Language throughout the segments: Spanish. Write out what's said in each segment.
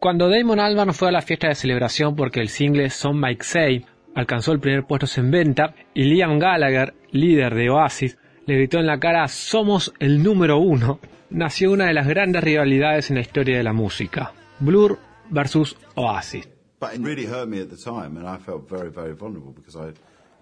Cuando Damon Albarn fue a la fiesta de celebración porque el single Son Mike Say alcanzó el primer puesto en venta y Liam Gallagher, líder de Oasis, le gritó en la cara Somos el número uno, nació una de las grandes rivalidades en la historia de la música, Blur versus Oasis. But it really hurt me at the time, and I felt very, very vulnerable because I,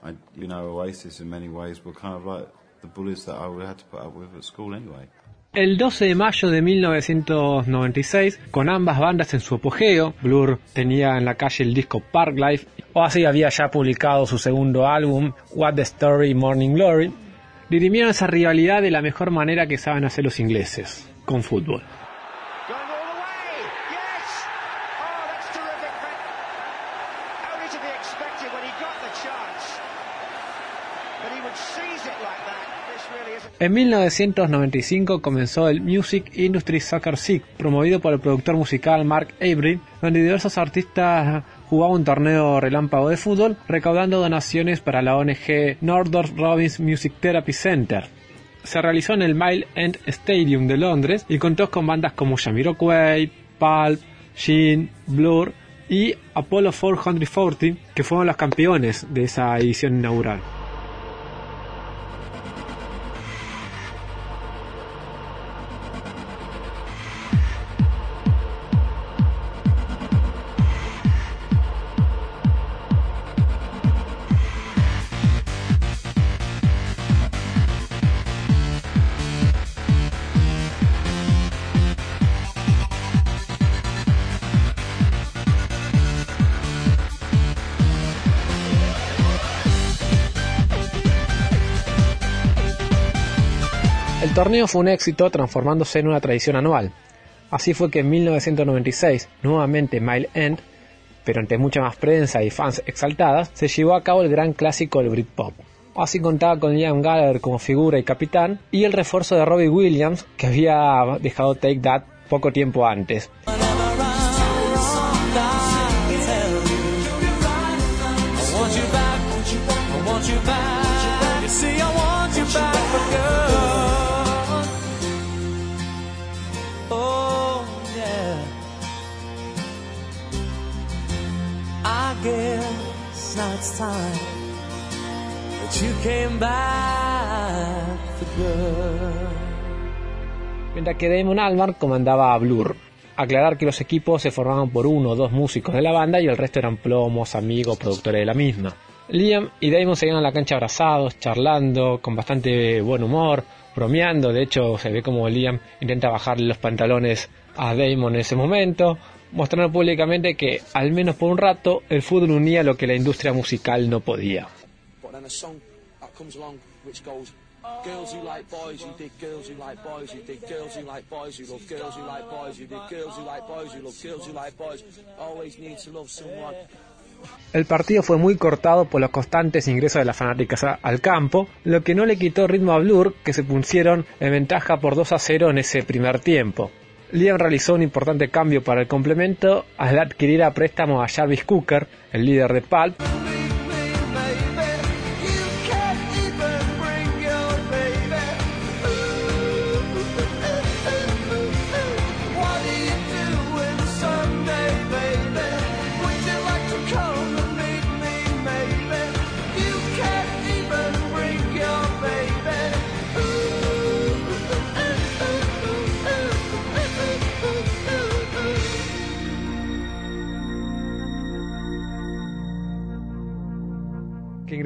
I, you know, Oasis in many ways were kind of like the bullies that I had to put up with at school anyway. El 12 de mayo de 1996, con ambas bandas en su apogeo, Blur tenía en la calle el disco Parklife, Oasis había ya publicado su segundo álbum, What the Story Morning Glory, dirimieron esa rivalidad de la mejor manera que saben hacer los ingleses, con fútbol. En 1995 comenzó el Music Industry Soccer League, promovido por el productor musical Mark Avery, donde diversos artistas jugaban un torneo relámpago de fútbol, recaudando donaciones para la ONG Northrop Robbins Music Therapy Center. Se realizó en el Mile End Stadium de Londres y contó con bandas como Jamiroquai, Pulp, Sheen, Blur y Apollo 440, que fueron los campeones de esa edición inaugural. Torneo fue un éxito transformándose en una tradición anual. Así fue que en 1996, nuevamente Mile End, pero ante mucha más prensa y fans exaltadas, se llevó a cabo el gran clásico del Britpop. Así contaba con Liam Gallagher como figura y capitán y el refuerzo de Robbie Williams que había dejado Take That poco tiempo antes. Mientras que Damon Albarn comandaba a Blur. Aclarar que los equipos se formaban por uno o dos músicos de la banda y el resto eran plomos, amigos, productores de la misma. Liam y Damon seguían a la cancha abrazados, charlando, con bastante buen humor, bromeando. De hecho, se ve como Liam intenta bajarle los pantalones a Damon en ese momento, mostrando públicamente que, al menos por un rato, el fútbol unía lo que la industria musical no podía. El partido fue muy cortado por los constantes ingresos de las fanáticas al campo, lo que no le quitó ritmo a Blur, que se pusieron en ventaja por 2 a 0 en ese primer tiempo. Liam realizó un importante cambio para el complemento al adquirir a préstamo a Jarvis Cooker, el líder de Pulp,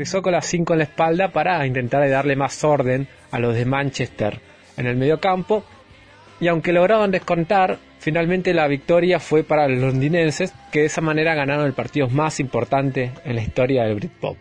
que ingresó con las 5 en la espalda para intentar darle más orden a los de Manchester en el mediocampo. Y aunque lograron descontar, finalmente la victoria fue para los londinenses, que de esa manera ganaron el partido más importante en la historia del Britpop.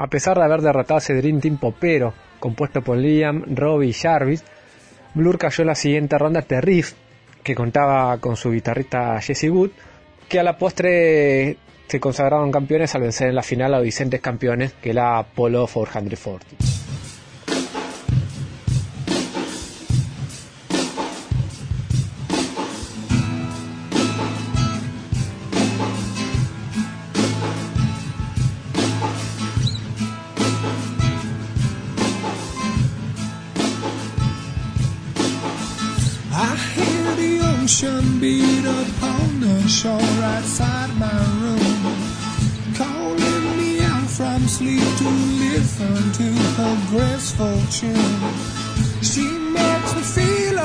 A pesar de haber derrotado a ese Dream Team popero, compuesto por Liam, Robbie y Jarvis, Blur cayó en la siguiente ronda de Riff, que contaba con su guitarrista Jesse Wood, que a la postre se consagraron campeones al vencer en la final a Vicentes campeones, que la Apollo 440. Beat upon the shore outside my room, calling me out from sleep to listen to her graceful tune. She makes me feel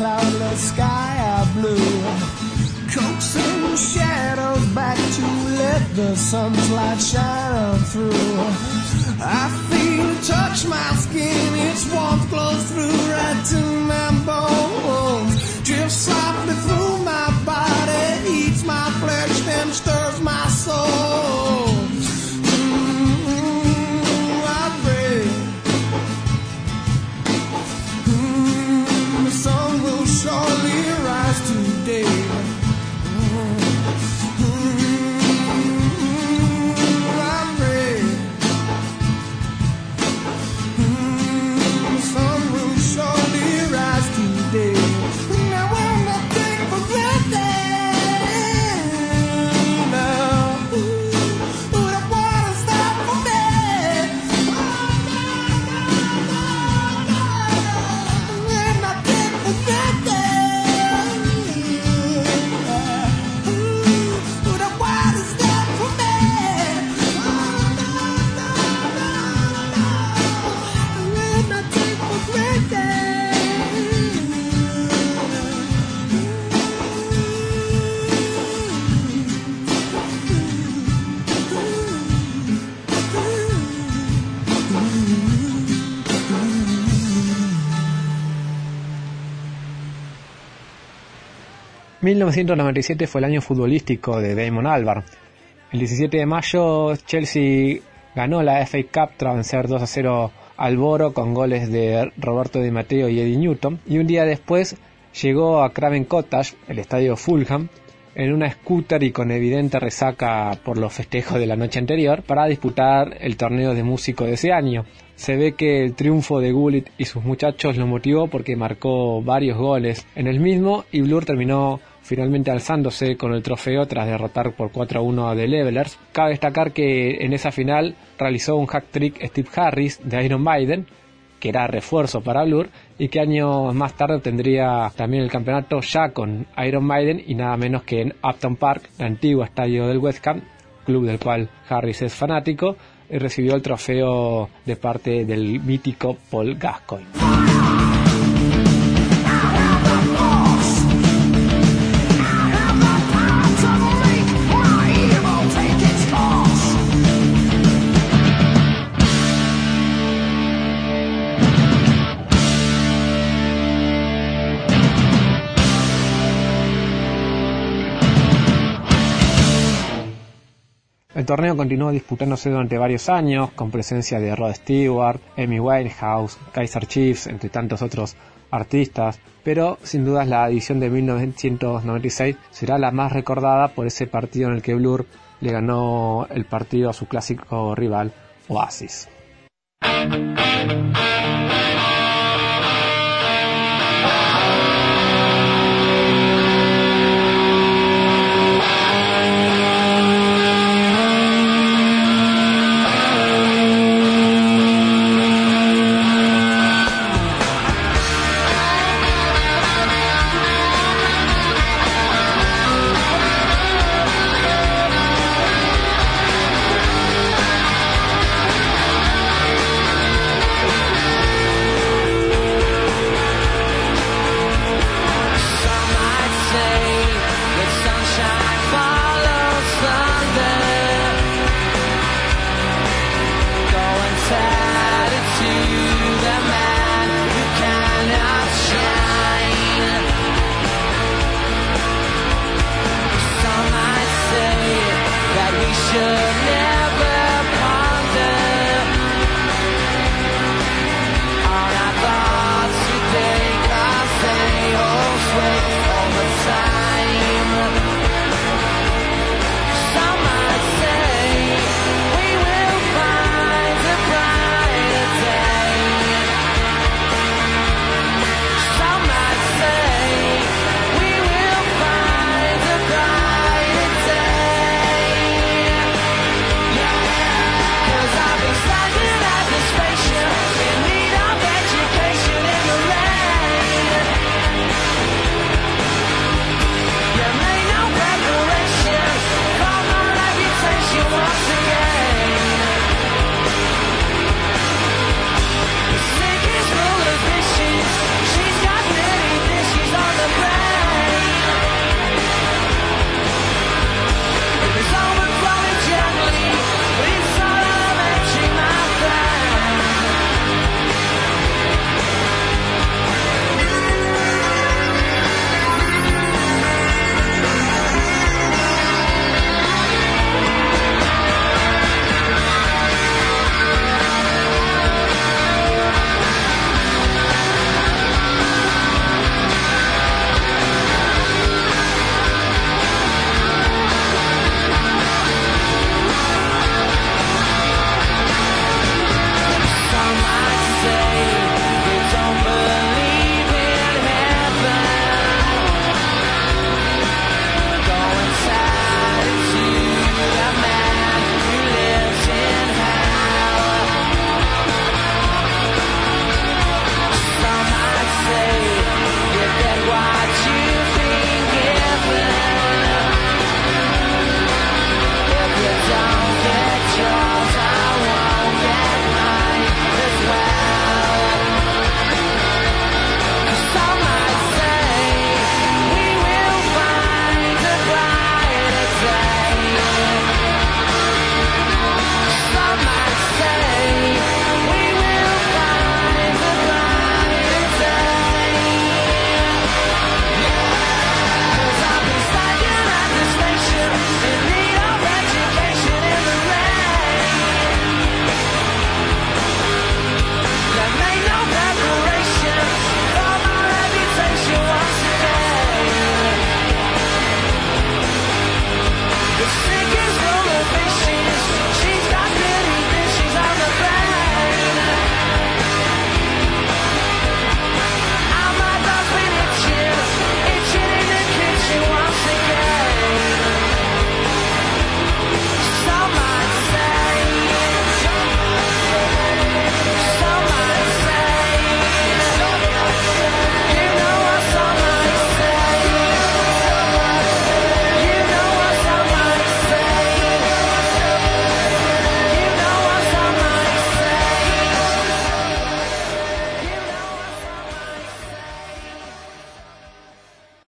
the sky is blue Coaxing shadows back to let the sun's light shine through. I feel touch my skin, its warmth glows through right to my bones. ...1997 fue el año futbolístico de Damon Albarn. El 17 de mayo Chelsea ganó la FA Cup tras vencer 2 a 0 al Boro con goles de Roberto Di Matteo y Eddie Newton. Y un día después llegó a Craven Cottage, el estadio Fulham, en una scooter y con evidente resaca por los festejos de la noche anterior para disputar el torneo de músico de ese año. Se ve que el triunfo de Gullit y sus muchachos lo motivó porque marcó varios goles en el mismo y Blur terminó finalmente alzándose con el trofeo tras derrotar por 4 a 1 a The Levelers. Cabe destacar que en esa final realizó un hack trick Steve Harris de Iron Maiden, que era refuerzo para Blur, y que años más tarde tendría también el campeonato ya con Iron Maiden y nada menos que en Upton Park, el antiguo estadio del West Ham, club del cual Harris es fanático, y recibió el trofeo de parte del mítico Paul Gascoigne. Torneo continuó disputándose durante varios años, con presencia de Rod Stewart, Amy Winehouse, Kaiser Chiefs, entre tantos otros artistas, pero sin dudas la edición de 1996 será la más recordada por ese partido en el que Blur le ganó el partido a su clásico rival Oasis. wake